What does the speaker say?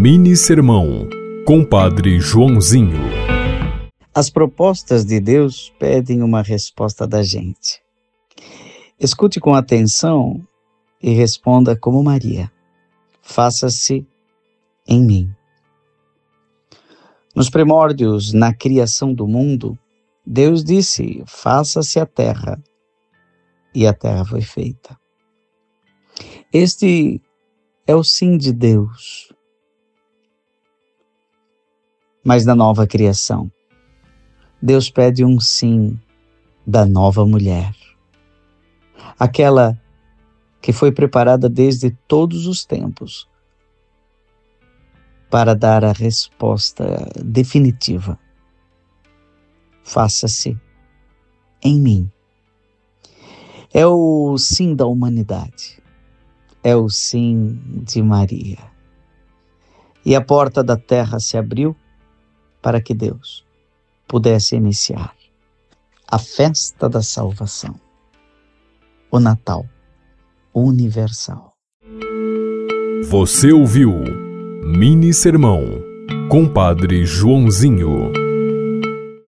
Mini Sermão, Compadre Joãozinho. As propostas de Deus pedem uma resposta da gente. Escute com atenção e responda como Maria: Faça-se em mim. Nos primórdios, na criação do mundo, Deus disse: Faça-se a terra. E a terra foi feita. Este é o sim de Deus. Mas na nova criação, Deus pede um sim da nova mulher. Aquela que foi preparada desde todos os tempos para dar a resposta definitiva. Faça-se em mim. É o sim da humanidade é o sim de Maria. E a porta da terra se abriu para que Deus pudesse iniciar a festa da salvação, o Natal universal. Você ouviu Mini Sermão, Compadre Joãozinho.